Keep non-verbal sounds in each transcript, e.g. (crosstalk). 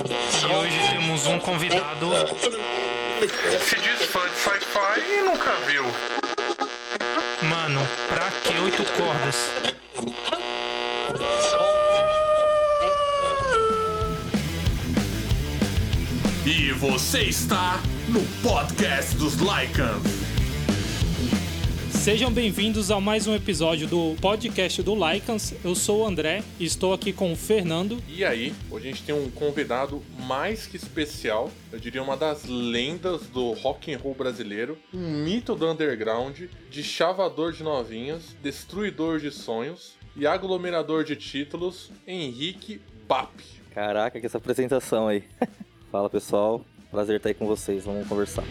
E hoje temos um convidado. Se diz fã de sci-fi e nunca viu. Mano, pra que oito cordas? E você está no podcast dos Lycans. Sejam bem-vindos a mais um episódio do podcast do Lycans. Eu sou o André e estou aqui com o Fernando. E aí, hoje a gente tem um convidado mais que especial, eu diria uma das lendas do rock and roll brasileiro, um mito do underground, de chavador de novinhas, destruidor de sonhos e aglomerador de títulos, Henrique Bap. Caraca, que essa apresentação aí. (laughs) Fala pessoal, prazer estar aí com vocês, vamos conversar.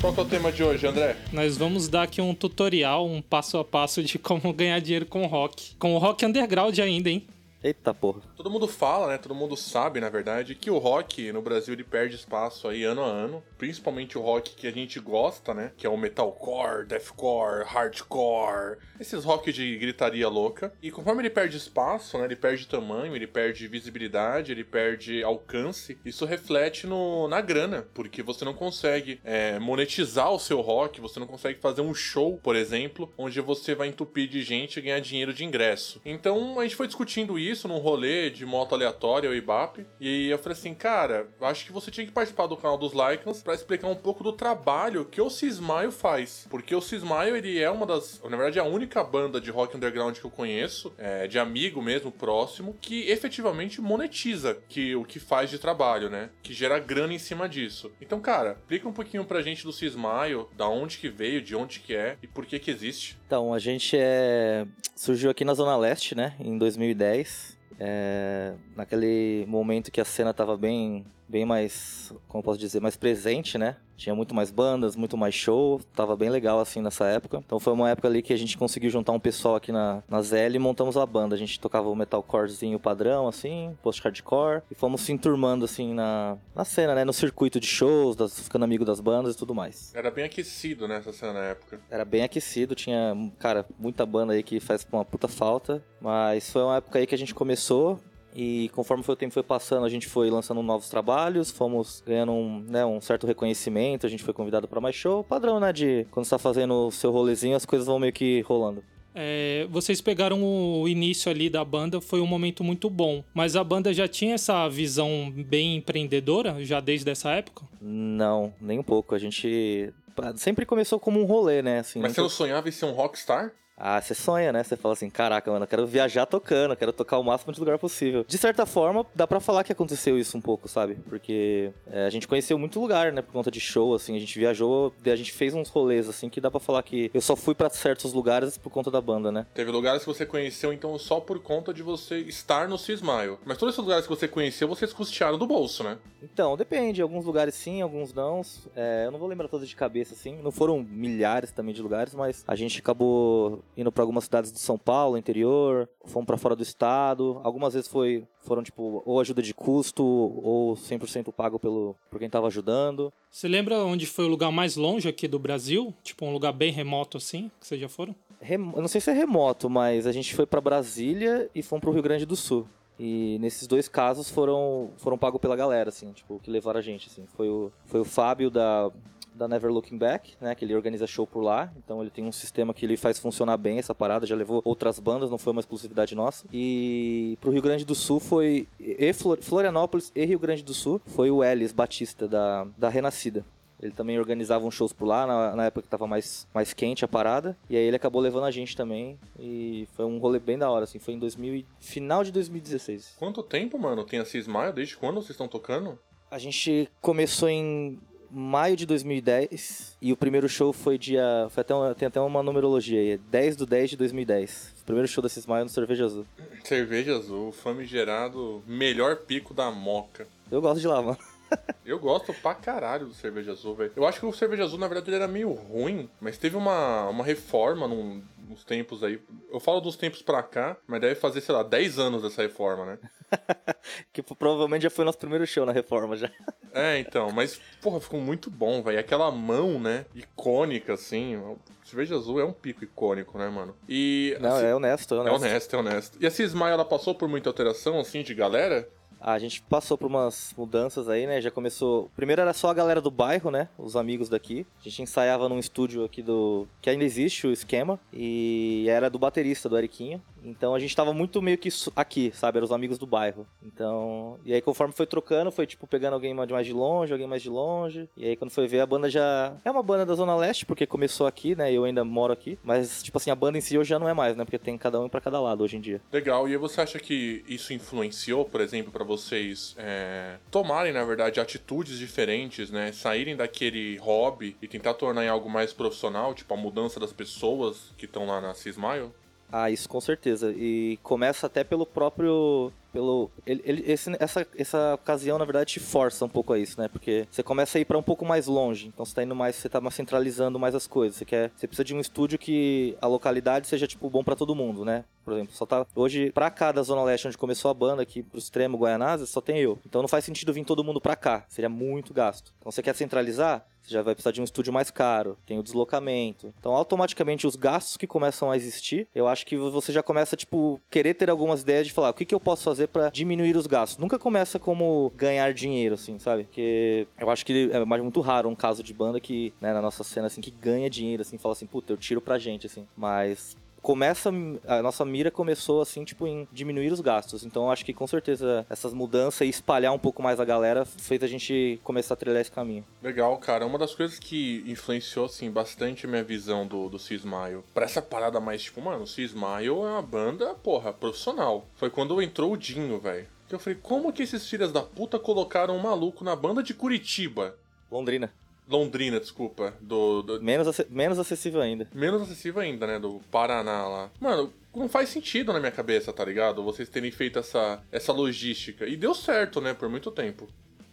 Qual é o tema de hoje, André? Nós vamos dar aqui um tutorial, um passo a passo de como (laughs) ganhar dinheiro com rock. Com o rock underground ainda, hein? Eita porra. Todo mundo fala, né? Todo mundo sabe, na verdade, que o rock no Brasil ele perde espaço aí ano a ano, principalmente o rock que a gente gosta, né? Que é o metalcore, deathcore, hardcore, esses rock de gritaria louca. E conforme ele perde espaço, né? Ele perde tamanho, ele perde visibilidade, ele perde alcance. Isso reflete no, na grana, porque você não consegue é, monetizar o seu rock, você não consegue fazer um show, por exemplo, onde você vai entupir de gente e ganhar dinheiro de ingresso. Então a gente foi discutindo isso isso num rolê de moto aleatória, o IBAP. E eu falei assim, cara, acho que você tinha que participar do canal dos Lycans para explicar um pouco do trabalho que o Cismaio faz. Porque o Cismaio, ele é uma das. Na verdade, é a única banda de rock underground que eu conheço, é, de amigo mesmo, próximo, que efetivamente monetiza que, o que faz de trabalho, né? Que gera grana em cima disso. Então, cara, explica um pouquinho pra gente do Cismaio, da onde que veio, de onde que é e por que que existe. Então, a gente é... surgiu aqui na Zona Leste, né, em 2010. É... Naquele momento que a cena tava bem, bem mais, como posso dizer, mais presente, né? Tinha muito mais bandas, muito mais show, tava bem legal assim nessa época. Então foi uma época ali que a gente conseguiu juntar um pessoal aqui na, na ZL e montamos a banda. A gente tocava o metalcorezinho padrão, assim, post-hardcore, e fomos se enturmando assim na, na cena, né? No circuito de shows, das, ficando amigo das bandas e tudo mais. Era bem aquecido nessa cena na época. Era bem aquecido, tinha, cara, muita banda aí que faz uma puta falta, mas foi uma época aí que a gente começou, e conforme foi o tempo foi passando, a gente foi lançando novos trabalhos, fomos ganhando um, né, um certo reconhecimento, a gente foi convidado para mais show. Padrão, né? De quando você tá fazendo o seu rolezinho, as coisas vão meio que rolando. É, vocês pegaram o início ali da banda, foi um momento muito bom. Mas a banda já tinha essa visão bem empreendedora, já desde essa época? Não, nem um pouco. A gente sempre começou como um rolê, né? Assim, Mas você não sonhava em ser um rockstar? Ah, você sonha, né? Você fala assim, caraca, mano, eu quero viajar tocando, eu quero tocar o máximo de lugar possível. De certa forma, dá pra falar que aconteceu isso um pouco, sabe? Porque é, a gente conheceu muito lugar, né? Por conta de show, assim, a gente viajou, a gente fez uns rolês, assim, que dá pra falar que eu só fui para certos lugares por conta da banda, né? Teve lugares que você conheceu, então, só por conta de você estar no Cismaio. Mas todos esses lugares que você conheceu, vocês custearam do bolso, né? Então, depende. Alguns lugares sim, alguns não. É, eu não vou lembrar todos de cabeça, assim. Não foram milhares também de lugares, mas a gente acabou indo pra algumas cidades de São Paulo, interior, fomos para fora do estado. Algumas vezes foi, foram, tipo, ou ajuda de custo, ou 100% pago pelo, por quem tava ajudando. Você lembra onde foi o lugar mais longe aqui do Brasil? Tipo, um lugar bem remoto assim, que vocês já foram? Rem... Eu não sei se é remoto, mas a gente foi para Brasília e fomos pro Rio Grande do Sul. E nesses dois casos foram, foram pagos pela galera, assim, tipo, que levaram a gente, assim. Foi o, foi o Fábio da, da Never Looking Back, né? Que ele organiza show por lá. Então ele tem um sistema que ele faz funcionar bem essa parada. Já levou outras bandas, não foi uma exclusividade nossa. E pro Rio Grande do Sul foi. E Florianópolis e Rio Grande do Sul foi o Elis Batista da, da Renascida. Ele também organizava uns shows por lá, na, na, época que tava mais, mais quente a parada. E aí ele acabou levando a gente também. E foi um rolê bem da hora, assim. Foi em 2000 final de 2016. Quanto tempo, mano, tem a Cismaio? Desde quando vocês estão tocando? A gente começou em maio de 2010 e o primeiro show foi dia. Foi até uma, tem até uma numerologia aí, 10 do 10 de 2010. O primeiro show da Cismaio no Cerveja Azul. Cerveja Azul, famigerado, melhor pico da moca. Eu gosto de lá, mano. (laughs) Eu gosto pra caralho do Cerveja Azul, velho. Eu acho que o Cerveja Azul, na verdade, ele era meio ruim, mas teve uma, uma reforma num, nos tempos aí. Eu falo dos tempos pra cá, mas deve fazer, sei lá, 10 anos dessa reforma, né? (laughs) que provavelmente já foi nosso primeiro show na reforma já. É, então, mas, porra, ficou muito bom, velho. Aquela mão, né, icônica, assim. Cerveja azul é um pico icônico, né, mano? E. Não, assim, é honesto, é é honesto. honesto, é honesto. E a Cismaio, ela passou por muita alteração, assim, de galera? A gente passou por umas mudanças aí, né? Já começou. Primeiro era só a galera do bairro, né? Os amigos daqui. A gente ensaiava num estúdio aqui do. que ainda existe o esquema. E era do baterista, do Eriquinho. Então a gente tava muito meio que aqui, sabe? Eram os amigos do bairro. Então. E aí conforme foi trocando, foi tipo pegando alguém mais de longe, alguém mais de longe. E aí quando foi ver, a banda já. É uma banda da Zona Leste, porque começou aqui, né? Eu ainda moro aqui. Mas, tipo assim, a banda em si hoje já não é mais, né? Porque tem cada um pra cada lado hoje em dia. Legal. E você acha que isso influenciou, por exemplo, pra vocês é, tomarem, na verdade, atitudes diferentes, né? Saírem daquele hobby e tentar tornar em algo mais profissional, tipo a mudança das pessoas que estão lá na Cismaio? Ah, isso com certeza. E começa até pelo próprio. Pelo, ele, ele- esse- essa, essa ocasião, na verdade, te força um pouco a isso, né? Porque você começa a ir pra um pouco mais longe. Então você tá indo mais, você tá centralizando mais as coisas. Você quer. Você precisa de um estúdio que a localidade seja, tipo, bom pra todo mundo, né? Por exemplo, só tá. Hoje, pra cá da Zona Leste, onde começou a banda, aqui pro extremo Guaianazes, só tem eu. Então não faz sentido vir todo mundo pra cá. Seria muito gasto. Então você quer centralizar? Já vai precisar de um estúdio mais caro, tem o deslocamento. Então, automaticamente, os gastos que começam a existir, eu acho que você já começa, tipo, querer ter algumas ideias de falar o que, que eu posso fazer pra diminuir os gastos. Nunca começa como ganhar dinheiro, assim, sabe? Porque eu acho que é muito raro um caso de banda que, né, na nossa cena, assim, que ganha dinheiro, assim, fala assim, puta, eu tiro pra gente, assim. Mas começa a nossa mira começou assim tipo em diminuir os gastos então acho que com certeza essas mudanças e espalhar um pouco mais a galera fez a gente começar a trilhar esse caminho Legal, cara. Uma das coisas que influenciou, assim, bastante a minha visão do, do Cismaio pra essa parada mais, tipo, mano, o Cismaio é uma banda, porra, profissional. Foi quando entrou o Dinho, velho. Que eu falei, como que esses filhos da puta colocaram um maluco na banda de Curitiba? Londrina Londrina, desculpa. Do, do- menos ace- menos acessível ainda menos acessível ainda, né? Do Paraná lá. Mano, não faz sentido na minha cabeça, tá ligado? Vocês terem feito essa, essa logística. E deu certo, né? Por muito tempo.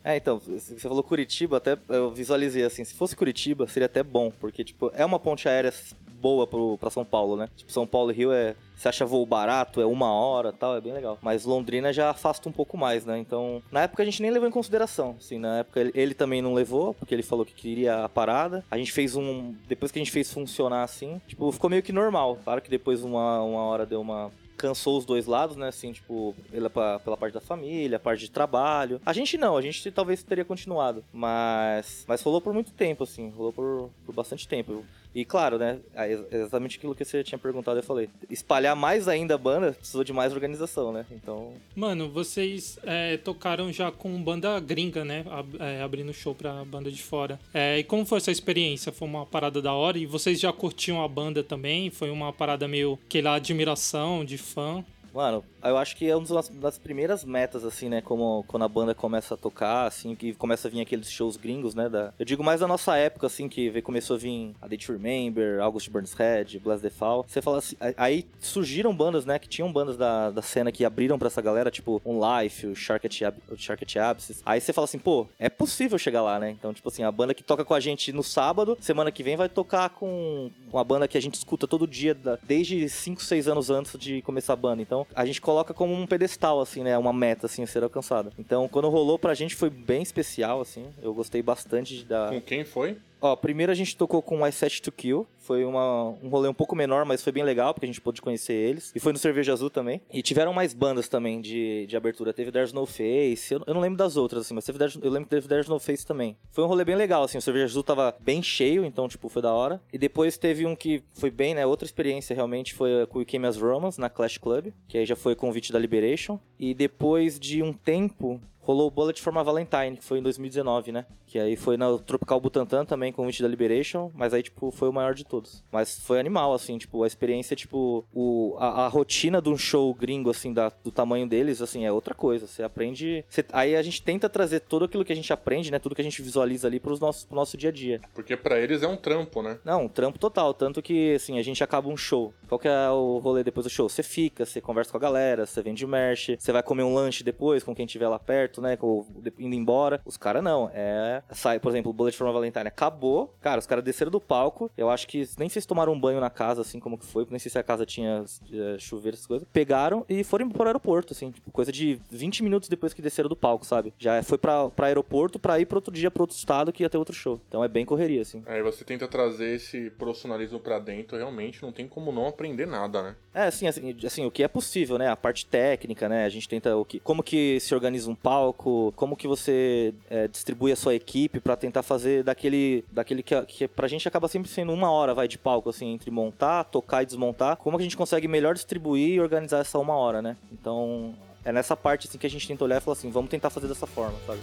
É, então, você falou Curitiba, até eu visualizei assim, se fosse Curitiba, seria até bom, porque, tipo, é uma ponte aérea boa pro, pra São Paulo, né? Tipo, São Paulo e Rio é. Você acha voo barato, é uma hora tal, é bem legal. Mas Londrina já afasta um pouco mais, né? Então, na época a gente nem levou em consideração. Assim, na época ele, ele também não levou, porque ele falou que queria a parada. A gente fez um. Depois que a gente fez funcionar assim, tipo, ficou meio que normal. Claro que depois uma, uma hora deu uma cansou os dois lados, né? Assim, tipo, pela, pela parte da família, parte de trabalho. A gente não, a gente talvez teria continuado. Mas. Mas rolou por muito tempo, assim. Rolou por, por bastante tempo. E claro, né? ex- exatamente aquilo que você tinha perguntado, eu falei. Espalhar mais ainda a banda precisou de mais organização, né? Então. Mano, vocês é, tocaram já com banda gringa, né? Ab- é, abrindo show pra banda de fora. É, e como foi essa experiência? Foi uma parada da hora? E vocês já curtiam a banda também? Foi uma parada meio que lá admiração, de fã? Mano, eu acho que é uma das, primeiras metas, assim, né? Como quando a banda começa a tocar, assim, que começa a vir aqueles shows gringos, né? Da, eu digo mais da nossa época, assim, que começou a vir a Day to Remember, August Burns Head, Blast the Fall. Você fala assim, aí- surgiram bandas, né? Que tinham bandas da, da cena que abriram pra essa galera, tipo um Life, o Shark at, o. Aí você fala assim, pô, é possível chegar lá, né? Então, tipo assim, a banda que toca com a gente no sábado, semana que vem vai tocar com uma banda que a gente escuta todo dia, da- desde 5, 6 anos antes de começar a banda. Então, a gente coloca como um pedestal, assim, né? Uma meta, assim, a ser alcançada. Então, quando rolou pra gente foi bem especial, assim. Eu gostei bastante da... Com quem foi? Ó, primeiro a gente tocou com I Set to Kill. Foi uma, um rolê um pouco menor, mas foi bem legal, porque a gente pôde conhecer eles. E foi no Cerveja Azul também. E tiveram mais bandas também de, de abertura. Teve There's No Face. Eu, eu não lembro das outras, assim, mas teve There's- eu lembro que teve There's No Face também. Foi um rolê bem legal, assim. O Cerveja Azul tava bem cheio, então, tipo, foi da hora. E depois teve um que foi bem, né? Outra experiência realmente foi com o Came Romans na Clash Club. Que aí já foi convite da Liberation. E depois de um tempo, rolou o Bullet for My Valentine, que foi em 2019, né? Que aí foi na Tropical Butantan também, convite da Liberation, mas aí, tipo, foi o maior de todos. Mas foi animal, assim, tipo, a experiência, tipo, o, a, a rotina de um show gringo, assim, da, do tamanho deles, assim, é outra coisa. Você aprende. você- aí a gente tenta trazer tudo aquilo que a gente aprende, né? Tudo que a gente visualiza ali pros nossos, pro nosso dia a dia. Porque pra eles é um trampo, né? Não, um trampo total. Tanto que, assim, a gente acaba um show. Qual que é o rolê depois do show? Você fica, você conversa com a galera, você vende merch, você vai comer um lanche depois com quem estiver lá perto. Né? Indo embora. Os caras não. É. Sai, por exemplo, o Bullet for Valentine acabou. Cara, os caras desceram do palco. Eu acho que nem sei se tomaram um banho na casa, assim, como que foi. Nem sei se a casa tinha é, chuveiro, essas coisas. Pegaram e foram pro aeroporto, assim. Tipo, coisa de 20 minutos depois que desceram do palco, sabe? Já foi pra, pra aeroporto pra ir pro outro dia, pro outro estado que ia ter outro show. Então é bem correria, assim. Aí você tenta trazer esse profissionalismo pra dentro, realmente não tem como não aprender nada, né? É, assim, assim, assim, o que é possível, né? A parte técnica, né? A gente tenta o que, como que se organiza um palco, como que você é, distribui a sua equipe para tentar fazer daquele, daquele que, que pra gente acaba sempre sendo uma hora, vai, de palco, assim, entre montar, tocar e desmontar. Como que a gente consegue melhor distribuir e organizar essa uma hora, né? Então, é nessa parte, assim, que a gente tenta olhar e falar assim, vamos tentar fazer dessa forma, sabe?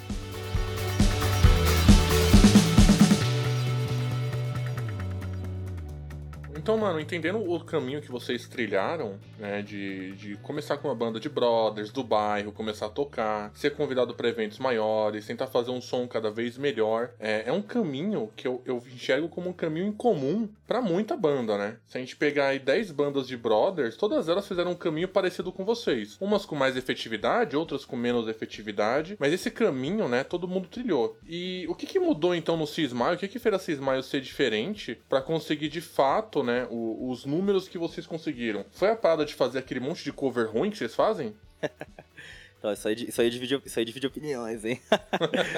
Então, mano, entendendo o caminho que vocês trilharam, né, de, de começar com uma banda de brothers do bairro, começar a tocar, ser convidado para eventos maiores, tentar fazer um som cada vez melhor, é, é um caminho que eu, eu enxergo como um caminho em comum para muita banda, né? Se a gente pegar aí 10 bandas de brothers, todas elas fizeram um caminho parecido com vocês. Umas com mais efetividade, outras com menos efetividade, mas esse caminho, né, todo mundo trilhou. E o que, que mudou então no Cismaio? O que, que fez a Cismaio ser diferente para conseguir de fato, né? Né, o, os números que vocês conseguiram. Foi a parada de fazer aquele monte de cover ruim que vocês fazem? (laughs) Então, isso aí, isso aí divide, isso aí divide opiniões, hein?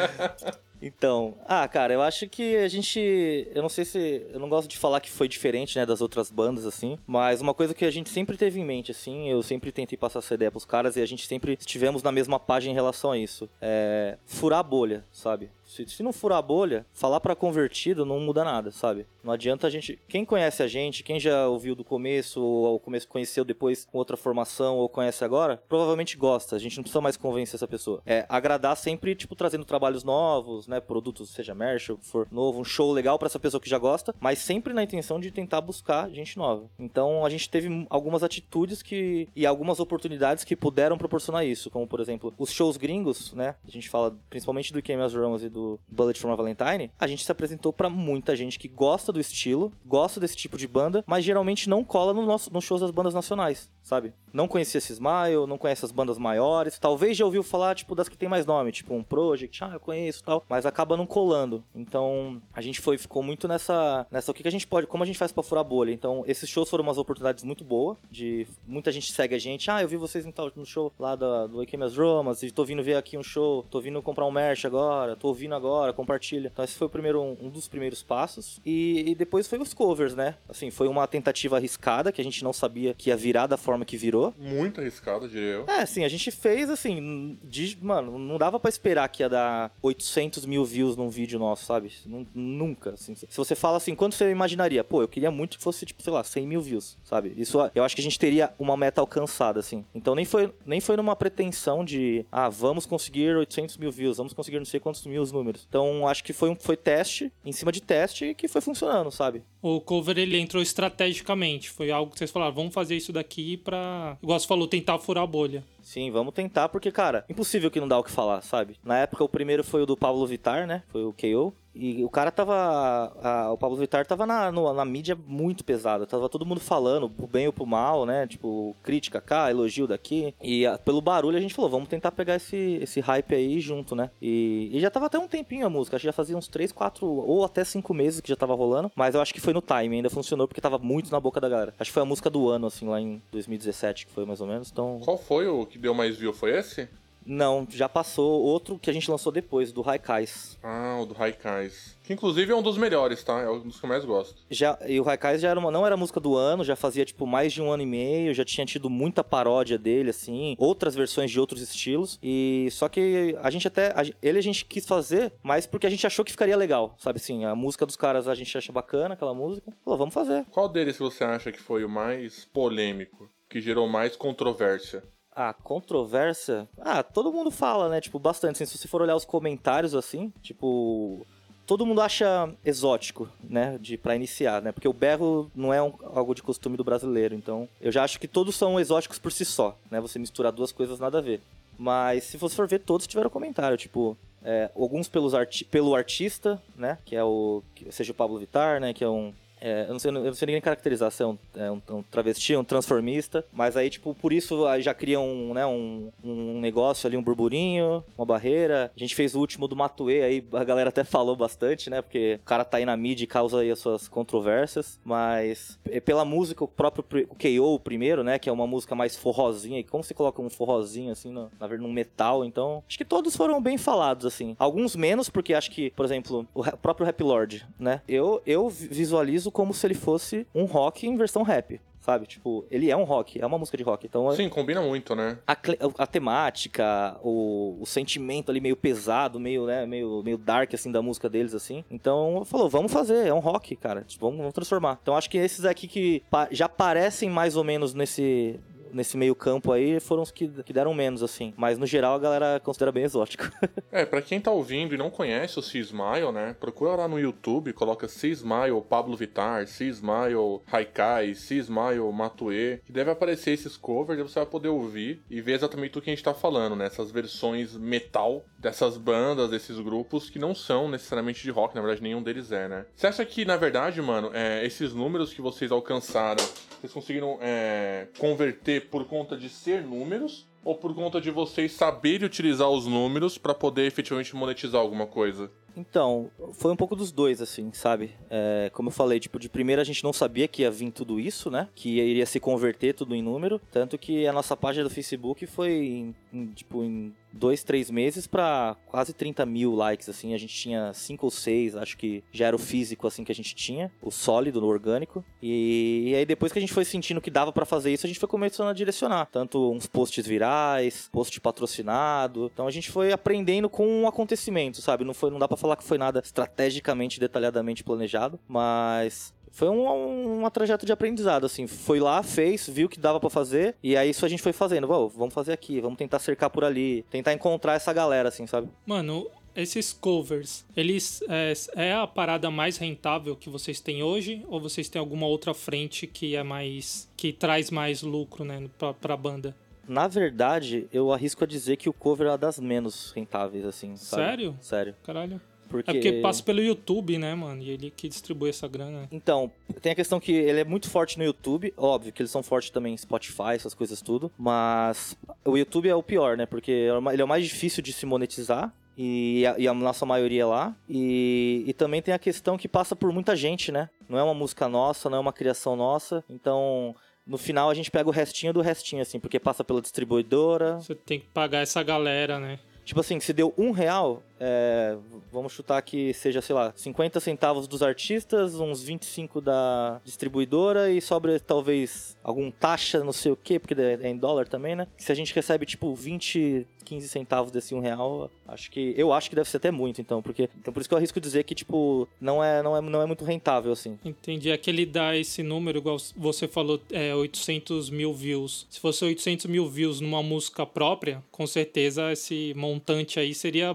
(laughs) então, ah, cara, eu acho que a gente. Eu não sei se. Eu não gosto de falar que foi diferente, né, das outras bandas, assim. Mas uma coisa que a gente sempre teve em mente, assim, eu sempre tentei passar essa ideia pros caras e a gente sempre estivemos na mesma página em relação a isso. É. Furar a bolha, sabe? Se, se não furar a bolha, falar para convertido não muda nada, sabe? Não adianta a gente. Quem conhece a gente, quem já ouviu do começo, ou ao começo conheceu depois com outra formação, ou conhece agora, provavelmente gosta. A gente não precisa mais convencer essa pessoa. É agradar sempre, tipo, trazendo trabalhos novos, né? Produtos, seja merch, for novo, um show legal para essa pessoa que já gosta, mas sempre na intenção de tentar buscar gente nova. Então a gente teve algumas atitudes que. e algumas oportunidades que puderam proporcionar isso. Como, por exemplo, os shows gringos, né? A gente fala principalmente do Came as e do Bullet from a Valentine, a gente se apresentou para muita gente que gosta do estilo, gosta desse tipo de banda, mas geralmente não cola no nosso, nos shows das bandas nacionais, sabe? Não conhecia esse Smile, não conhece as bandas maiores, talvez já ouviu falar, tipo, das que tem mais nome, tipo um Project, ah, eu conheço tal, mas acaba não colando. Então, a gente foi, ficou muito nessa, nessa, o que, que a gente pode, como a gente faz pra furar bolha. Então, esses shows foram umas oportunidades muito boas, de, muita gente segue a gente, ah, eu vi vocês no show lá da, do Wake Romas, e tô vindo ver aqui um show, tô vindo comprar um merch agora, tô ouvindo agora, compartilha. Então esse foi o primeiro, um, dos primeiros passos. E, e, depois foi os covers, né? Assim, foi uma tentativa arriscada, que a gente não sabia que ia virar da forma que virou. Muito arriscada, diria eu. É, assim, a gente fez, assim, de, mano, não dava para esperar que ia dar 800 mil views num vídeo nosso, sabe? Nunca, assim. Se você fala assim, quanto você imaginaria? Pô, eu queria muito que fosse, tipo, sei lá, 100 mil views, sabe? Isso, eu acho que a gente teria uma meta alcançada, assim. Então nem foi, nem foi numa pretensão de, ah, vamos conseguir 800 mil views, vamos conseguir não sei quantos mil números. Então acho que foi um foi teste, em cima de teste, que foi funcionando, sabe? O cover ele entrou estrategicamente. Foi algo que vocês falaram, vamos fazer isso daqui pra. Igual você falou, tentar furar a bolha. Sim, vamos tentar, porque, cara, impossível que não dá o que falar, sabe? Na época, o primeiro foi o do Pablo Vitar, né? Foi o KO. E o cara tava. A, o Pablo Vittar tava na, no, na mídia muito pesada. Tava todo mundo falando, pro bem ou pro mal, né? Tipo, crítica cá, elogio daqui. E a, pelo barulho a gente falou, vamos tentar pegar esse, esse hype aí junto, né? E, e já tava até um tempinho a música. Acho que já fazia uns 3, 4 ou até 5 meses que já tava rolando. Mas eu acho que foi no time, ainda funcionou porque tava muito na boca da galera. Acho que foi a música do ano, assim, lá em 2017, que foi mais ou menos. Então. Qual foi o que deu mais view? Foi esse? Não, já passou outro que a gente lançou depois, do Raikais. Ah, o do Raikais. Que inclusive é um dos melhores, tá? É um dos que eu mais gosto. Já, e o Raikais já era uma, não era música do ano, já fazia tipo mais de um ano e meio, já tinha tido muita paródia dele, assim, outras versões de outros estilos. E só que a gente até. A, ele a gente quis fazer, mas porque a gente achou que ficaria legal, sabe assim? A música dos caras a gente acha bacana, aquela música. Falou, vamos fazer. Qual deles você acha que foi o mais polêmico? Que gerou mais controvérsia? A controvérsia. Ah, todo mundo fala, né? Tipo, bastante. Assim, se você for olhar os comentários assim, tipo. Todo mundo acha exótico, né? De, pra iniciar, né? Porque o berro não é um, algo de costume do brasileiro. Então, eu já acho que todos são exóticos por si só, né? Você misturar duas coisas nada a ver. Mas se você for ver, todos tiveram comentário. Tipo, é, alguns pelos arti pelo artista, né? Que é o. Seja o Pablo Vittar, né? Que é um É, eu, não sei, eu não sei nem caracterizar se é um, é um, um travesti, um transformista, mas aí, tipo, por isso aí já cria um, né, um, um negócio ali, um burburinho, uma barreira. A gente fez o último do Matue, aí a galera até falou bastante, né? Porque o cara tá aí na mídia e causa aí as suas controvérsias, mas é pela música, o próprio o KO, primeiro, né? Que é uma música mais forrozinha, e como se coloca um forrozinho assim, na verdade, num metal, então acho que todos foram bem falados, assim. Alguns menos, porque acho que, por exemplo, o próprio Rap Lord, né? Eu, eu visualizo como se ele fosse um rock em versão rap sabe? Tipo, ele é um rock, é uma música de rock. Então, Sim, combina muito, né? A, a temática, o, o, sentimento ali meio pesado, meio, né, meio, meio dark, assim, da música deles, assim. Então, falou, vamos fazer, é um rock, cara. Tipo, vamos, vamos transformar. Então, acho que esses aqui que já parecem mais ou menos nesse, nesse meio campo aí foram os que, que deram menos, assim. Mas no geral a galera considera bem exótico. (laughs) é, pra quem tá ouvindo e não conhece o C-Smile, né? Procura lá no YouTube, coloca C-Smile Pablo Vittar, C-Smile Haikai, C-Smile Matue, que deve aparecer esses covers e você vai poder ouvir e ver exatamente o que a gente tá falando, né? Essas versões metal dessas bandas, desses grupos que não são necessariamente de rock, na verdade nenhum deles é, né? Você acha que, na verdade, mano, é, esses números que vocês alcançaram, vocês conseguiram é, converter por conta de ser números ou por conta de vocês saberem utilizar os números para poder efetivamente monetizar alguma coisa? Então, foi um pouco dos dois, assim, sabe? É, como eu falei, tipo, de primeira a gente não sabia que ia vir tudo isso, né? Que iria se converter tudo em número. Tanto que a nossa página do Facebook foi, em, em, tipo, em dois, três meses para quase 30 mil likes, assim. A gente tinha cinco ou seis, acho que já era o físico, assim, que a gente tinha. O sólido, no orgânico. E, e aí depois que a gente foi sentindo que dava para fazer isso, a gente foi começando a direcionar. Tanto uns posts virais, post patrocinado. Então a gente foi aprendendo com um acontecimento, sabe? Não, foi, não dá pra falar que foi nada estrategicamente, detalhadamente planejado, mas foi um, um, uma trajeto de aprendizado, assim. Foi lá, fez, viu que dava para fazer, e aí isso a gente foi fazendo. vamos fazer aqui, vamos tentar cercar por ali, tentar encontrar essa galera, assim, sabe? Mano, esses covers, eles é, é, a parada mais rentável que vocês têm hoje ou vocês têm alguma outra frente que é mais que traz mais lucro, né, pra, pra banda? Na verdade, eu arrisco a dizer que o cover é das menos rentáveis, assim. Sabe? Sério? Sério. Caralho. Porque... É porque passa pelo YouTube, né, mano? E ele que distribui essa grana. Então, tem a questão que ele é muito forte no YouTube. Óbvio que eles são fortes também em Spotify, essas coisas tudo. Mas o YouTube é o pior, né? Porque ele é o mais difícil de se monetizar. E a, e a, nossa maioria é lá. E, e também tem a questão que passa por muita gente, né? Não é uma música nossa, não é uma criação nossa. Então, no final a gente pega o restinho do restinho, assim, porque passa pela distribuidora. Você tem que pagar essa galera, né? Tipo assim, se deu um real, é, vamos chutar que seja, sei lá, 50 centavos dos artistas, uns 25 da distribuidora e sobra talvez algum taxa, não sei o que, porque é em dólar também, né? Se a gente recebe tipo 20, 15 centavos desse um real, acho que. Eu acho que deve ser até muito, então, porque. Então por isso que eu arrisco dizer que, tipo, não é, não é, não é muito rentável, assim. Entendi. É que ele dá esse número, igual você falou, é 800 mil views. Se fosse 800 mil views numa música própria, com certeza esse montante aí seria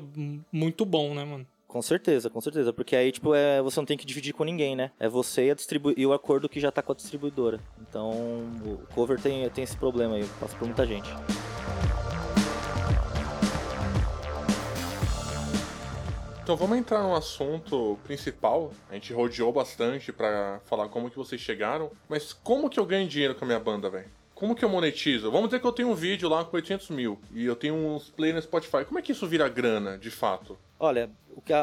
muito bom, né, mano? Com certeza, com certeza. Porque aí, tipo, é, você não tem que dividir com ninguém, né? É você e, a distribu e o acordo que já tá com a distribuidora. Então, o cover tem, tem esse problema aí, passa por muita gente. Então vamos entrar no assunto principal. A gente rodeou bastante para falar como que vocês chegaram, mas como que eu ganho dinheiro com a minha banda, velho? Como que eu monetizo? Vamos dizer que eu tenho um vídeo lá com 800 mil e eu tenho uns play no Spotify. Como é que isso vira grana, de fato? Olha,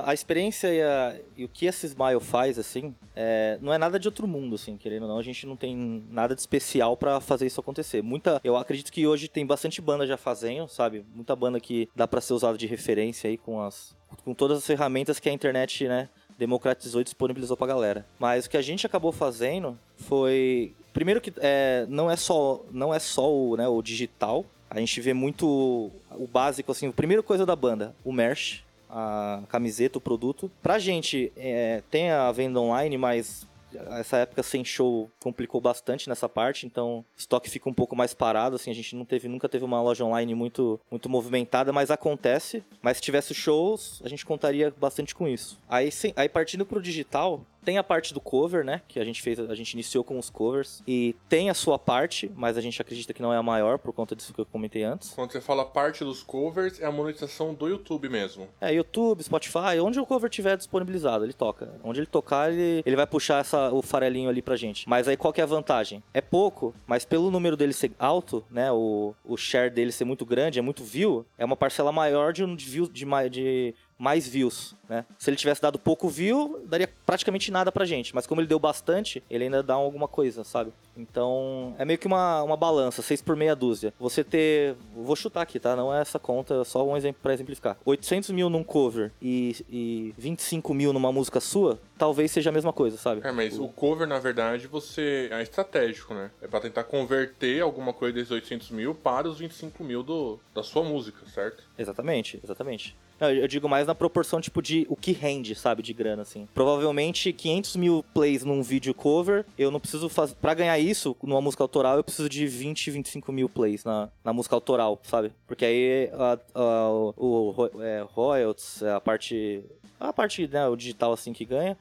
a experiência e, a, e, o que esse Smile faz, assim, é, não é nada de outro mundo, assim, querendo ou não. A gente não tem nada de especial para fazer isso acontecer. Muita, eu acredito que hoje tem bastante banda já fazendo, sabe? Muita banda que dá para ser usada de referência aí com as com todas as ferramentas que a internet, né, democratizou e disponibilizou pra galera. Mas o que a gente acabou fazendo foi primeiro que é, não é só não é só o, né, o digital. A gente vê muito o básico assim, a primeira coisa da banda, o merch, a camiseta, o produto. Pra gente é, tem a venda online, mas essa época sem show complicou bastante nessa parte, então o estoque fica um pouco mais parado, assim, a gente não teve, nunca teve uma loja online muito, muito movimentada, mas acontece. Mas se tivesse shows, a gente contaria bastante com isso. Aí, sim, aí partindo pro digital, tem a parte do cover, né? Que a gente fez, a gente iniciou com os covers. E tem a sua parte, mas a gente acredita que não é a maior por conta disso que eu comentei antes. Quando você fala parte dos covers, é a monetização do YouTube mesmo. É, YouTube, Spotify, onde o cover tiver disponibilizado, ele toca. Onde ele tocar, ele, ele vai puxar essa, o farelinho ali pra gente. Mas aí qual que é a vantagem? É pouco, mas pelo número dele ser alto, né? O, o share dele ser muito grande, é muito view, é uma parcela maior de, de, view, de, de mais views, né? Se ele tivesse dado pouco view, daria praticamente nada pra gente. Mas como ele deu bastante, ele ainda dá alguma coisa, sabe? Então, é meio que uma, uma balança, 6 por meia dúzia. Você ter, vou chutar aqui, tá? Não é essa conta, é só um exemplo pra exemplificar. 800 mil num cover e, e 25 mil numa música sua, talvez seja a mesma coisa, sabe? É, mas o cover, na verdade, você é estratégico, né? É pra tentar converter alguma coisa desses 800 mil para os 25 mil do, da sua música, certo? Exatamente, exatamente. Eu digo mais na proporção, tipo, de o que rende, sabe, de grana, assim. Provavelmente 500 mil plays num vídeo cover, eu não preciso fazer... Pra ganhar isso, numa música autoral, eu preciso de 20, 25 mil plays na, na música autoral, sabe? Porque aí a, a, o, o é, royalties, a parte... A parte, né, o digital, assim, que ganha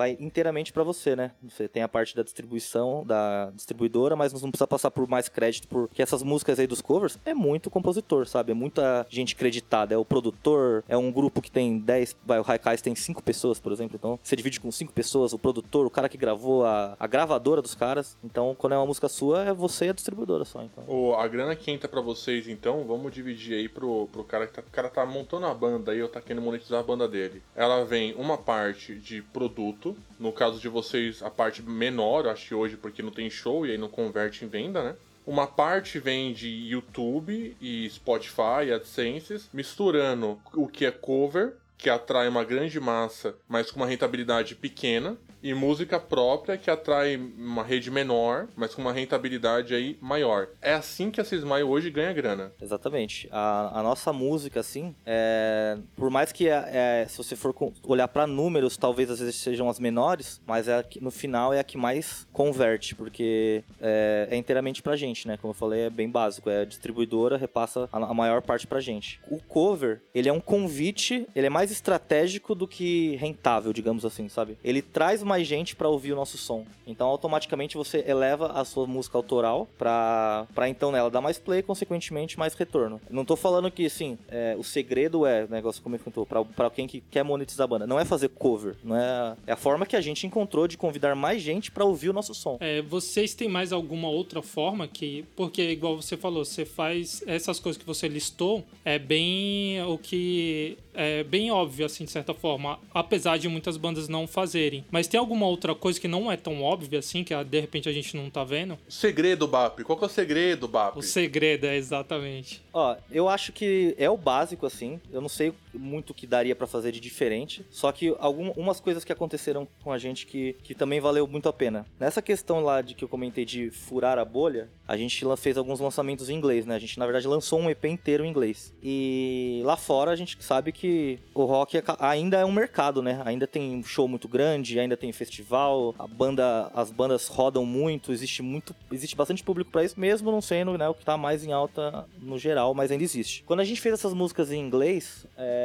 vai inteiramente para você, né? Você tem a parte da distribuição, da distribuidora, mas não precisa passar por mais crédito, porque essas músicas aí dos covers é muito compositor, sabe? É muita gente creditada. É o produtor, é um grupo que tem 10, vai, o Raikais tem 5 pessoas, por exemplo. Então, você divide com 5 pessoas, o produtor, o cara que gravou, a, a gravadora dos caras. Então, quando é uma música sua, é você e a distribuidora só. Então. A grana que entra pra vocês, então, vamos dividir aí pro, pro cara que tá, o cara tá montando a banda aí, ou tá querendo monetizar a banda dele. Ela vem uma parte de produto, no caso de vocês, a parte menor, acho que hoje, porque não tem show e aí não converte em venda, né? Uma parte vem de YouTube e Spotify, AdSense, misturando o que é cover, que atrai uma grande massa, mas com uma rentabilidade pequena, e música própria que atrai uma rede menor, mas com uma rentabilidade aí maior. É assim que a Cismaio hoje ganha grana. Exatamente. A, a nossa música, assim, é, por mais que é, é, se você for olhar para números, talvez às vezes sejam as menores, mas é que, no final é a que mais converte, porque é, é inteiramente pra gente, né? Como eu falei, é bem básico. É a distribuidora repassa a, a maior parte pra gente. O cover, ele é um convite, ele é mais estratégico do que rentável, digamos assim, sabe? Ele traz mais gente para ouvir o nosso som. Então, automaticamente você eleva a sua música autoral para então nela dar mais play, consequentemente mais retorno. Não tô falando que assim, é, o segredo é, negócio como ele contou, para alguém que quer monetizar a banda, não é fazer cover, não é é a forma que a gente encontrou de convidar mais gente para ouvir o nosso som. É, vocês têm mais alguma outra forma que, porque igual você falou, você faz essas coisas que você listou, é bem o que é bem óbvio assim de certa forma, apesar de muitas bandas não fazerem. Mas tem alguma outra coisa que não é tão óbvia assim, que de repente a gente não tá vendo? O segredo, BAP. Qual que é o segredo, BAP? O segredo, é exatamente. Ó, eu acho que é o básico, assim. Eu não sei muito que daria para fazer de diferente. Só que algumas coisas que aconteceram com a gente que, que também valeu muito a pena. Nessa questão lá de que eu comentei de furar a bolha, a gente fez alguns lançamentos em inglês, né? A gente, na verdade, lançou um EP inteiro em inglês. E lá fora a gente sabe que o rock é ainda é um mercado, né? Ainda tem um show muito grande, ainda tem festival, a banda, as bandas rodam muito, existe muito, existe bastante público para isso, mesmo não sendo, né, o que tá mais em alta no geral, mas ainda existe. Quando a gente fez essas músicas em inglês, é,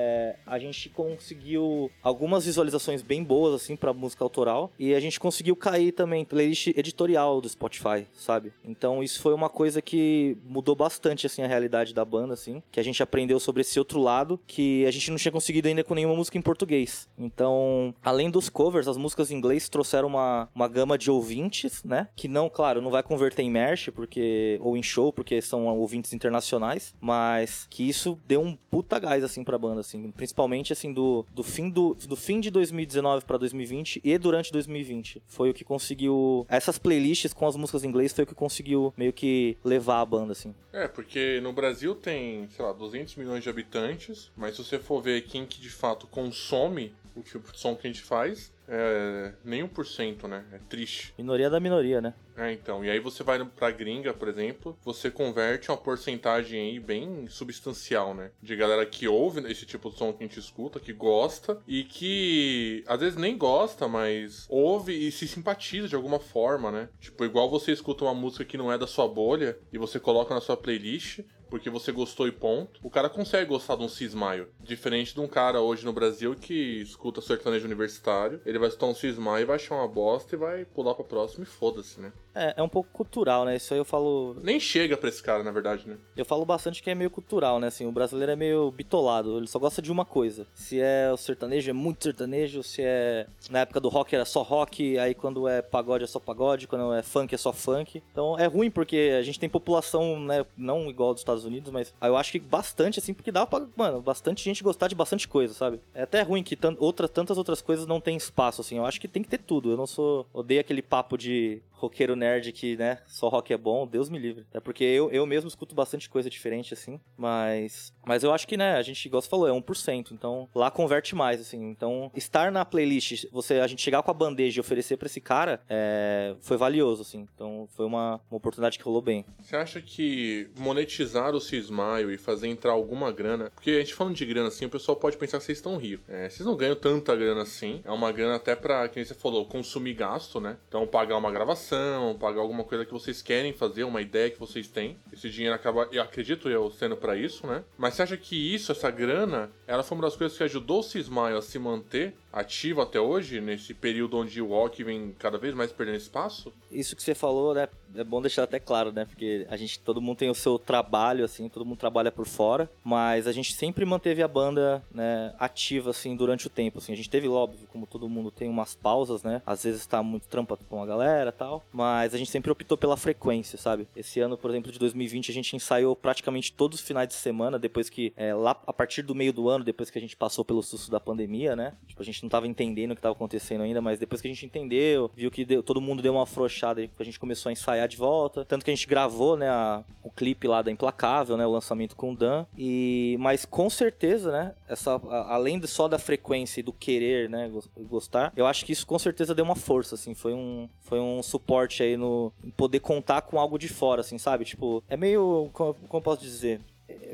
a gente conseguiu algumas visualizações bem boas, assim, pra música autoral, e a gente conseguiu cair também playlist editorial do Spotify, sabe? Então isso foi uma coisa que mudou bastante, assim, a realidade da banda, assim, que a gente aprendeu sobre esse outro lado, que a gente não tinha conseguido ainda com nenhuma música em português. Então, além dos covers, as músicas em inglês trouxeram uma, uma gama de ouvintes, né? Que não, claro, não vai converter em merch, porque, ou em show, porque são ouvintes internacionais, mas que isso deu um puta gás, assim, pra banda, assim. Principalmente, assim, do, do, fim, do, do fim de 2019 pra 2020 e durante 2020. Foi o que conseguiu... Essas playlists com as músicas em inglês foi o que conseguiu meio que levar a banda, assim. É, porque no Brasil tem, sei lá, 200 milhões de habitantes, mas se você for ver quem que de fato consome o tipo de som que a gente faz, é, nem 1%, né? É triste. Minoria da minoria, né? É, então. E aí você vai pra gringa, por exemplo, você converte uma porcentagem aí bem substancial, né? De galera que ouve esse tipo de som que a gente escuta, que gosta e que às vezes nem gosta, mas ouve e se simpatiza de alguma forma, né? Tipo, igual você escuta uma música que não é da sua bolha e você coloca na sua playlist, porque você gostou e ponto. O cara consegue gostar de um cismaio. Diferente de um cara hoje no Brasil que escuta sertanejo universitário, ele vai escutar um cismaio e vai achar uma bosta e vai pular pra próximo e foda-se, né? É, é um pouco cultural, né? Isso aí eu falo. Nem chega pra esse cara, na verdade, né? Eu falo bastante que é meio cultural, né? Assim, o brasileiro é meio bitolado, ele só gosta de uma coisa. Se é o sertanejo, é muito sertanejo. Se é. Na época do rock era só rock, aí quando é pagode é só pagode, quando é funk é só funk. Então é ruim porque a gente tem população, né? Não igual dos Estados Unidos, mas eu acho que bastante, assim, porque dá pra, mano, bastante gente gostar de bastante coisa, sabe? É até ruim que outra, tantas outras coisas não tem espaço, assim. Eu acho que tem que ter tudo. Eu não sou. Odeio aquele papo de roqueiro nerd que, né, só rock é bom, Deus me livre. É porque eu, eu mesmo escuto bastante coisa diferente, assim, mas... Mas eu acho que, né, a gente, igual você falou, é 1%, então lá converte mais, assim. Então, estar na playlist, você, a gente chegar com a bandeja e oferecer pra esse cara, é, foi valioso, assim. Então, foi uma, uma oportunidade que rolou bem. Você acha que monetizar o Cismaio e fazer entrar alguma grana... Porque a gente falando de grana, assim, o pessoal pode pensar que vocês estão ricos. É, vocês não ganham tanta grana assim. É uma grana até pra, quem você falou, consumir gasto, né? Então, pagar uma gravação, pagar alguma coisa que vocês querem fazer, uma ideia que vocês têm. Esse dinheiro acaba, eu acredito eu, sendo para isso, né? Mas você acha que isso, essa grana, ela foi uma das coisas que ajudou o Cismaio a se manter ativo até hoje, nesse período onde o rock vem cada vez mais perdendo espaço? Isso que você falou, né? É bom deixar até claro, né? Porque a gente, todo mundo tem o seu trabalho, assim, todo mundo trabalha por fora, mas a gente sempre manteve a banda, né, ativa, assim, durante o tempo, assim. A gente teve, óbvio, como todo mundo tem umas pausas, né? Às vezes tá muito trampa com a galera tal, mas a gente sempre optou pela frequência, sabe? Esse ano, por exemplo, de 2020, a gente ensaiou praticamente todos os finais de semana, depois que, é, lá, a partir do meio do ano, depois que a gente passou pelo susto da pandemia, né? Tipo, a gente não tava entendendo o que tava acontecendo ainda, mas depois que a gente entendeu, viu que deu, todo mundo deu uma afrouxada e a gente começou a ensaiar de volta. Tanto que a gente gravou, né, a, o clipe lá da Implacável, né, o lançamento com o Dan. E, mas com certeza, né, essa, a, além só da frequência e do querer, né, gostar, eu acho que isso com certeza deu uma força, assim, foi um, foi um suporte aí no poder contar com algo de fora, assim, sabe? Tipo, é meio, como, como posso dizer?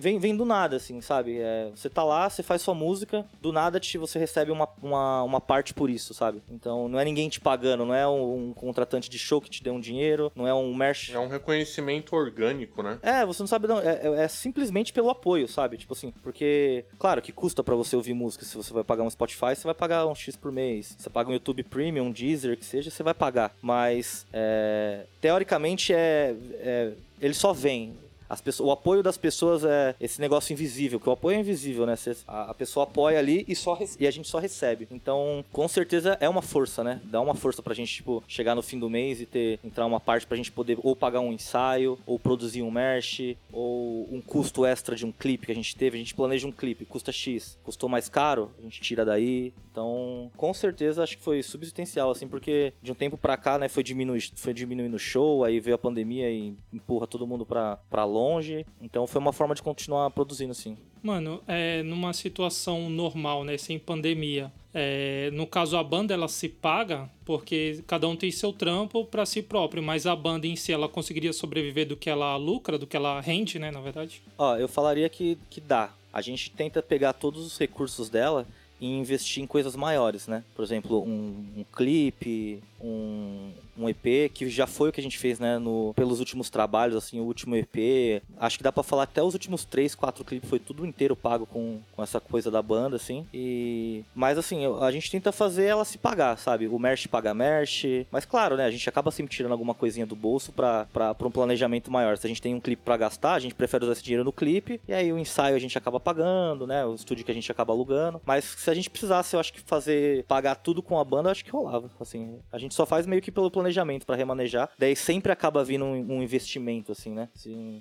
Vem, vem do nada, assim, sabe? É, você tá lá, você faz sua música, do nada te, você recebe uma, uma, uma parte por isso, sabe? Então não é ninguém te pagando, não é um, um, contratante de show que te deu um dinheiro, não é um merch. É um reconhecimento orgânico, né? É, você não sabe, não. É, é, é simplesmente pelo apoio, sabe? Tipo assim, porque, claro que custa para você ouvir música. Se você vai pagar um Spotify, você vai pagar um X por mês. Você paga um YouTube Premium, um Deezer, que seja, você vai pagar. Mas, é, teoricamente, é, é ele só vem pessoas, o apoio das pessoas é esse negócio invisível, que o apoio é invisível, né? a, a pessoa apoia ali e, só, e a gente só recebe. Então, com certeza é uma força, né? Dá uma força pra gente, tipo, chegar no fim do mês e ter, entrar uma parte pra gente poder ou pagar um ensaio, ou produzir um merch, ou um custo extra de um clipe que a gente teve. A gente planeja um clipe, custa X, custou mais caro, a gente tira daí. Então, com certeza acho que foi substancial, assim, porque de um tempo pra cá, né, foi diminuindo, foi diminuindo o show, aí veio a pandemia e empurra todo mundo pra, pra longe longe. Então foi uma forma de continuar produzindo, assim. Mano, é numa situação normal, né, sem pandemia. É, no caso a banda ela se paga porque cada um tem seu trampo para si próprio, mas a banda em si ela conseguiria sobreviver do que ela lucra, do que ela rende, né, na verdade. Ó, eu falaria que que dá. A gente tenta pegar todos os recursos dela e investir em coisas maiores, né? Por exemplo, um, um clipe, um, um EP, que já foi o que a gente fez, né, no, pelos últimos trabalhos, assim, o último EP. Acho que dá para falar até os últimos três, quatro clipes foi tudo inteiro pago com, com essa coisa da banda, assim. E mas assim, a gente tenta fazer ela se pagar, sabe? O merch paga merch, mas claro, né, a gente acaba sempre tirando alguma coisinha do bolso para para um planejamento maior. Se a gente tem um clipe para gastar, a gente prefere usar esse dinheiro no clipe e aí o ensaio a gente acaba pagando, né? O estúdio que a gente acaba alugando. Mas se a gente precisasse, eu acho que fazer pagar tudo com a banda, eu acho que rolava, assim. A gente só faz meio que pelo planejamento para remanejar. Daí sempre acaba vindo um, um investimento, assim, né?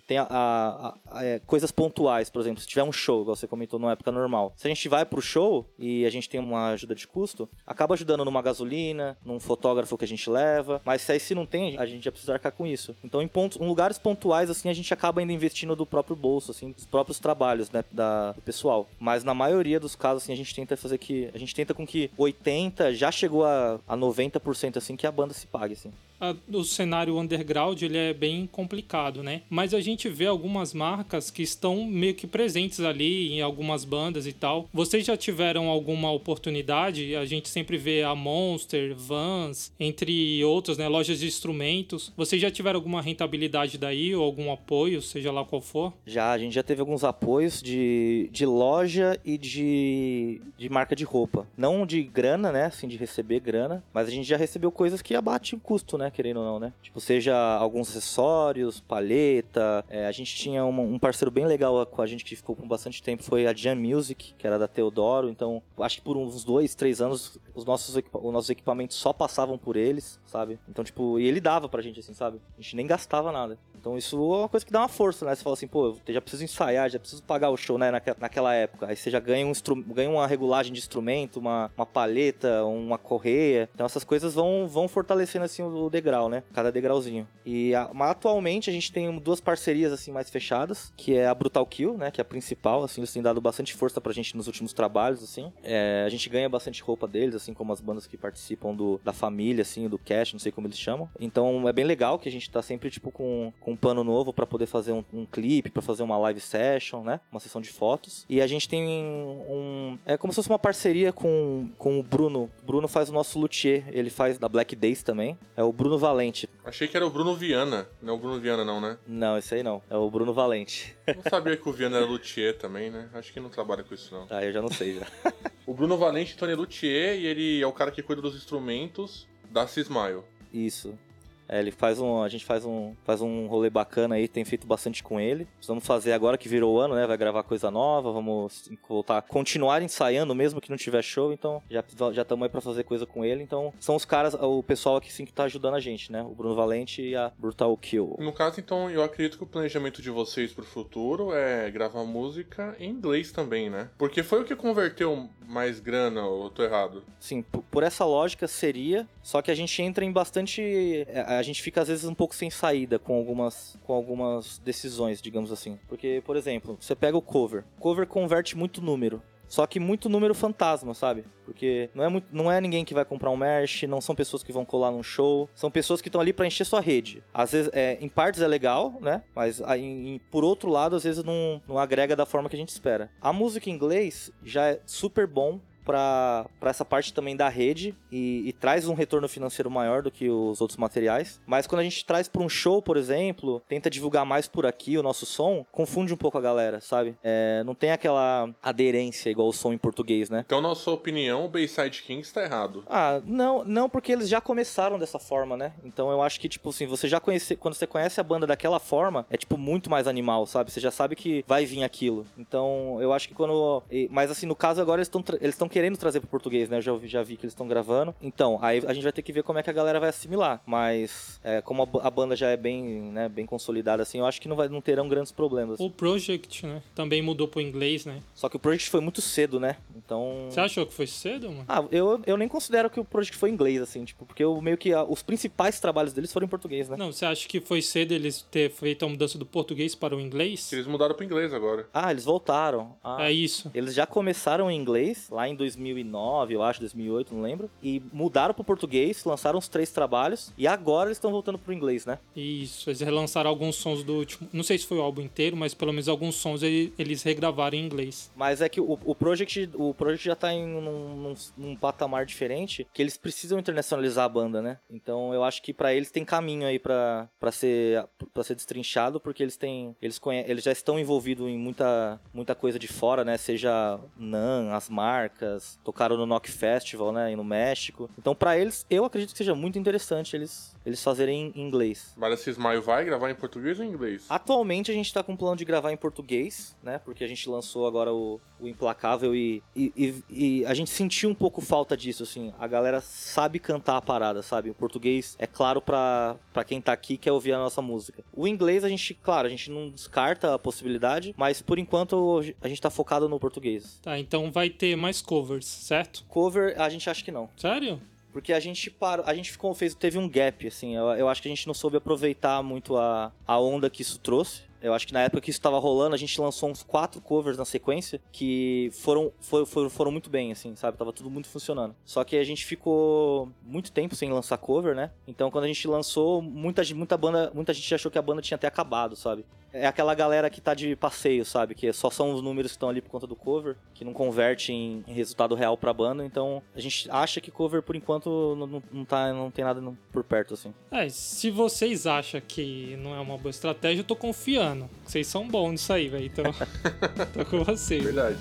Tem a, a, a, é, coisas pontuais, por exemplo, se tiver um show, igual você comentou, numa época normal. Se a gente vai pro show e a gente tem uma ajuda de custo, acaba ajudando numa gasolina, num fotógrafo que a gente leva. Mas se aí se não tem, a gente já precisa arcar com isso. Então, em, pontos, em lugares pontuais, assim, a gente acaba ainda investindo do próprio bolso, assim, dos próprios trabalhos, né, da, do pessoal. Mas na maioria dos casos, assim, a gente tenta fazer que. A gente tenta com que 80 já chegou a, a 90% assim que a banda se pague, assim. A- o cenário underground ele é bem complicado, né? Mas a gente vê algumas marcas que estão meio que presentes ali em algumas bandas e tal. Vocês já tiveram alguma oportunidade? A gente sempre vê a Monster, Vans, entre outros, né? Lojas de instrumentos. Vocês já tiveram alguma rentabilidade daí ou algum apoio, seja lá qual for? Já, a gente já teve alguns apoios de, de loja e de, de marca de roupa. Não de grana, né? Assim, de receber grana, mas a gente já recebeu coisas que abatem o custo, né? Querendo ou não, né? Tipo, seja alguns acessórios, palheta. É, a gente tinha um parceiro bem legal com a gente que ficou por bastante tempo, foi a Jam Music, que era da Teodoro. Então, acho que por uns dois, três anos, os nossos, os nossos equipamentos só passavam por eles, sabe? Então, tipo, e ele dava pra gente, assim, sabe? A gente nem gastava nada. Então isso é uma coisa que dá uma força, né? Você fala assim, pô, eu já preciso ensaiar, já preciso pagar o show, né? Naque- naquela época. Aí você já ganha, um ganha uma regulagem de instrumento, uma, uma paleta, uma correia. Então essas coisas vão, vão fortalecendo assim o degrau, né? Cada degrauzinho. E a- atualmente a gente tem duas parcerias assim mais fechadas, que é a Brutal Kill, né? Que é a principal, assim, eles têm dado bastante força pra gente nos últimos trabalhos, assim. É, a gente ganha bastante roupa deles, assim como as bandas que participam do, da família, assim, do cast, não sei como eles chamam. Então é bem legal que a gente tá sempre, tipo, com, com um pano novo pra poder fazer um, um clipe, pra fazer uma live session, né? Uma sessão de fotos. E a gente tem um. É como se fosse uma parceria com, com o Bruno. O Bruno faz o nosso luthier, ele faz da Black Days também. É o Bruno Valente. Achei que era o Bruno Viana. Não é o Bruno Viana, não, né? Não, esse aí não. É o Bruno Valente. Não sabia que o Viana era luthier também, né? Acho que não trabalha com isso, não. Ah, eu já não sei já. (laughs) O Bruno Valente, então, é luthier e ele é o cara que cuida dos instrumentos da Cismile. Isso. É, ele faz um. A gente faz um, faz um rolê bacana aí, tem feito bastante com ele. Vamos fazer agora que virou ano, né? Vai gravar coisa nova, vamos voltar, continuar ensaiando mesmo que não tiver show, então já já estamos aí pra fazer coisa com ele. Então são os caras, o pessoal aqui sim que tá ajudando a gente, né? O Bruno Valente e a Brutal Kill. No caso, então, eu acredito que o planejamento de vocês pro futuro é gravar música em inglês também, né? Porque foi o que converteu mais grana, ou eu tô errado? Sim, por essa lógica seria, só que a gente entra em bastante. é, A gente fica às vezes um pouco sem saída com algumas, com algumas decisões, digamos assim. Porque, por exemplo, você pega o cover. Cover converte muito número. Só que muito número fantasma, sabe? Porque não é, muito, não é ninguém que vai comprar um merch, não são pessoas que vão colar num show, são pessoas que estão ali pra encher sua rede. Às vezes, é, em partes é legal, né? Mas em- por outro lado, às vezes não, não agrega da forma que a gente espera. A música em inglês já é super bom para essa parte também da rede e, e traz um retorno financeiro maior do que os outros materiais. Mas quando a gente traz para um show, por exemplo, tenta divulgar mais por aqui o nosso som, confunde um pouco a galera, sabe? É, não tem aquela aderência igual o som em português, né? Então, na sua opinião, o Bayside Kings tá errado. Ah, não, não, porque eles já começaram dessa forma, né? Então eu acho que, tipo assim, você já conhece. Quando você conhece a banda daquela forma, é tipo muito mais animal, sabe? Você já sabe que vai vir aquilo. Então eu acho que quando. Mas assim, no caso agora eles estão eles estão querendo trazer pro português, né? Eu já, já vi que eles estão gravando. Então, aí a gente vai ter que ver como é que a galera vai assimilar. Mas é, como a, a banda já é bem, né, bem consolidada, assim, eu acho que não, vai, não terão grandes problemas. O Project, né? Também mudou pro inglês, né? Só que o Project foi muito cedo, né? Então. Você achou que foi cedo, mano? Ah, eu, eu nem considero que o Project foi em inglês, assim, tipo, porque eu meio que ah, os principais trabalhos deles foram em português, né? Não, você acha que foi cedo eles ter feito a mudança do português para o inglês? Eles mudaram pro inglês agora. Ah, eles voltaram. Ah, É isso. Eles já começaram em inglês, lá em 2009, eu acho, 2008, não lembro. E mudaram pro português, lançaram os três trabalhos. E agora eles estão voltando pro inglês, né? Isso. Eles relançaram alguns sons do último. Não sei se foi o álbum inteiro, mas pelo menos alguns sons ele- eles regravaram em inglês. Mas é que o, o Project o Project já tá em num patamar diferente, que eles precisam internacionalizar a banda, né? Então eu acho que pra eles tem caminho aí pra pra ser para ser destrinchado, porque eles têm eles conhe, eles já estão envolvidos em muita muita coisa de fora, né? Seja Nan, as marcas, tocaram no Knock Festival, né, no México. Então pra eles eu acredito que seja muito interessante eles eles fazerem em inglês. Mas a Cismaio vai gravar em português ou em inglês? Atualmente a gente tá com um plano de gravar em português, né? Porque a gente lançou agora o, o Implacável e, e, e- e a gente sentiu um pouco falta disso, assim. A galera sabe cantar a parada, sabe? O português é claro pra, pra quem tá aqui quer ouvir a nossa música. O inglês a gente, claro, a gente não descarta a possibilidade, mas por enquanto a gente tá focado no português. Tá, então vai ter mais covers, certo? Cover, a gente acha que não. Sério? Porque a gente parou, a gente ficou, fez, teve um gap, assim, eu, eu acho que a gente não soube aproveitar muito a, a onda que isso trouxe. Eu acho que na época que isso tava rolando, a gente lançou uns quatro covers na sequência que foram, foram, foram, foram muito bem, assim, sabe? Tava tudo muito funcionando. Só que a gente ficou muito tempo sem lançar cover, né? Então quando a gente lançou, muita, muita banda, muita gente achou que a banda tinha até acabado, sabe? É aquela galera que tá de passeio, sabe? Que só são os números que estão ali por conta do cover, que não converte em resultado real pra banda. Então a gente acha que cover, por enquanto, não, não, tá, não tem nada por perto, assim. É, se vocês acham que não é uma boa estratégia, eu tô confiando. Vocês são bons nisso aí, velho. Então, (laughs) tô com vocês. Verdade.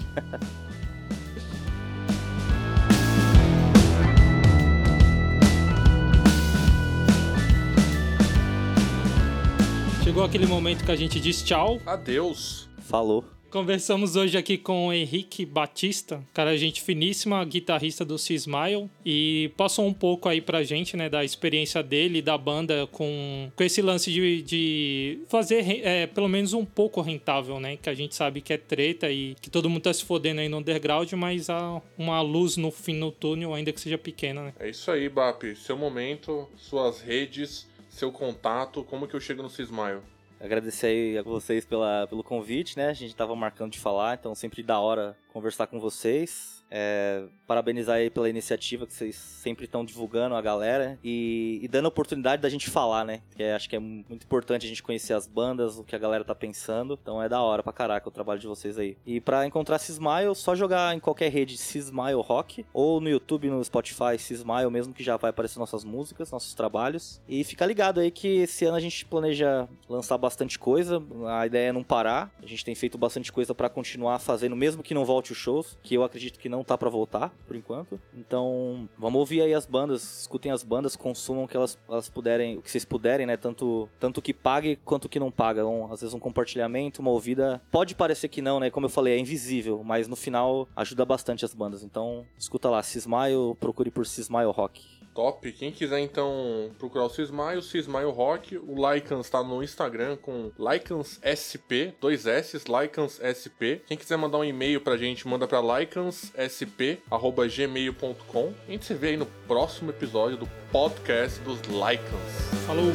Chegou aquele momento que a gente diz tchau. Adeus. Falou. Conversamos hoje aqui com o Henrique Batista, cara, gente finíssima, guitarrista do Cismile, e passou um pouco aí pra gente, né, da experiência dele, da banda, com, com esse lance de, de fazer é, pelo menos um pouco rentável, né, que a gente sabe que é treta e que todo mundo tá se fodendo aí no underground, mas há uma luz no fim no túnel, ainda que seja pequena, né. É isso aí, Bap. Seu momento, suas redes, seu contato, como que eu chego no Cismaio? Agradecer aí a vocês pela, pelo convite, né? A gente tava marcando de falar, então sempre da hora conversar com vocês. É, parabenizar aí pela iniciativa que vocês sempre estão divulgando a galera e, e, dando a oportunidade da gente falar, né? Que é, acho que é muito importante a gente conhecer as bandas, o que a galera tá pensando. Então é da hora pra caraca o trabalho de vocês aí. E para encontrar Cismile, só jogar em qualquer rede Cismile Rock ou no YouTube, no Spotify Cismile mesmo, que já vai aparecer nossas músicas, nossos trabalhos. E fica ligado aí que esse ano a gente planeja lançar bastante coisa. A ideia é não parar. A gente tem feito bastante coisa para continuar fazendo, mesmo que não volte os shows, que eu acredito que não tá para voltar, por enquanto. Então, vamos ouvir aí as bandas, escutem as bandas, consumam o que elas, elas puderem, o que vocês puderem, né? Tanto, tanto que pague quanto que não paga. Um, às vezes um compartilhamento, uma ouvida. Pode parecer que não, né? Como eu falei, é invisível, mas no final ajuda bastante as bandas. Então, escuta lá, Cismaio, procure por Cismaio Rock. Top. Quem quiser então procurar o Cismaio, o Cismaio Rock, o Lycans está no Instagram com Lycans SP, dois S, Lycans SP. Quem quiser mandar um e-mail pra gente, manda pra lycanssp@gmail.com. A gente se vê aí no próximo episódio do podcast dos Lycans. Falou!